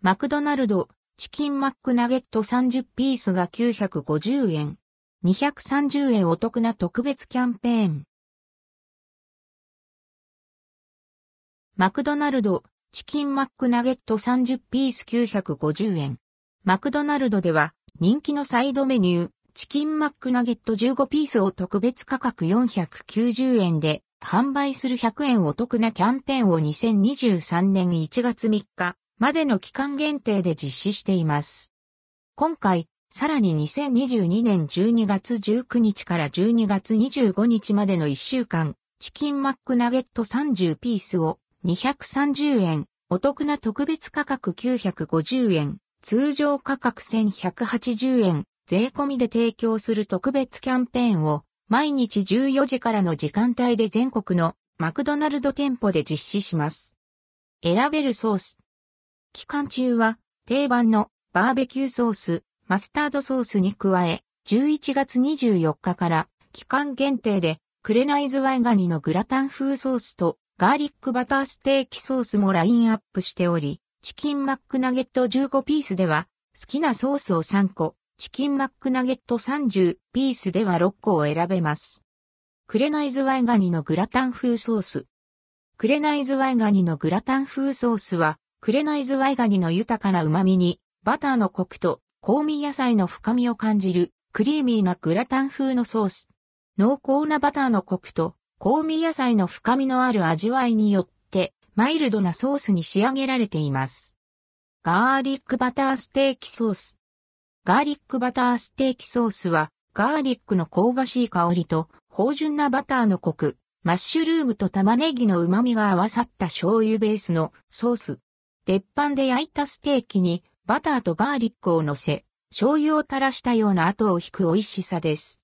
マクドナルド、チキンマックナゲット30ピースが950円。230円お得な特別キャンペーン。マクドナルド、チキンマックナゲット30ピース950円。マクドナルドでは人気のサイドメニュー、チキンマックナゲット15ピースを特別価格490円で販売する100円お得なキャンペーンを2023年1月3日までの期間限定で実施しています。今回、さらに2022年12月19日から12月25日までの1週間、チキンマックナゲット30ピースを230円、お得な特別価格950円、通常価格1180円、税込みで提供する特別キャンペーンを毎日14時からの時間帯で全国のマクドナルド店舗で実施します。選べるソース。期間中は定番のバーベキューソース、マスタードソースに加え、11月24日から期間限定でクレナイズワイガニのグラタン風ソースとガーリックバターステーキソースもラインアップしており、チキンマックナゲット15ピースでは好きなソースを3個、チキンマックナゲット30ピースでは6個を選べます。クレナイズワイガニのグラタン風ソース。クレナイズワイガニのグラタン風ソースは、クレナイズワイガニの豊かな旨味に、バターのコクと香味野菜の深みを感じる、クリーミーなグラタン風のソース。濃厚なバターのコクと、香味野菜の深みのある味わいによって、マイルドなソースに仕上げられています。ガーリックバターステーキソース。ガーリックバターステーキソースは、ガーリックの香ばしい香りと、芳醇なバターのコク、マッシュルームと玉ねぎの旨味が合わさった醤油ベースのソース。鉄板で焼いたステーキにバターとガーリックを乗せ、醤油を垂らしたような後を引く美味しさです。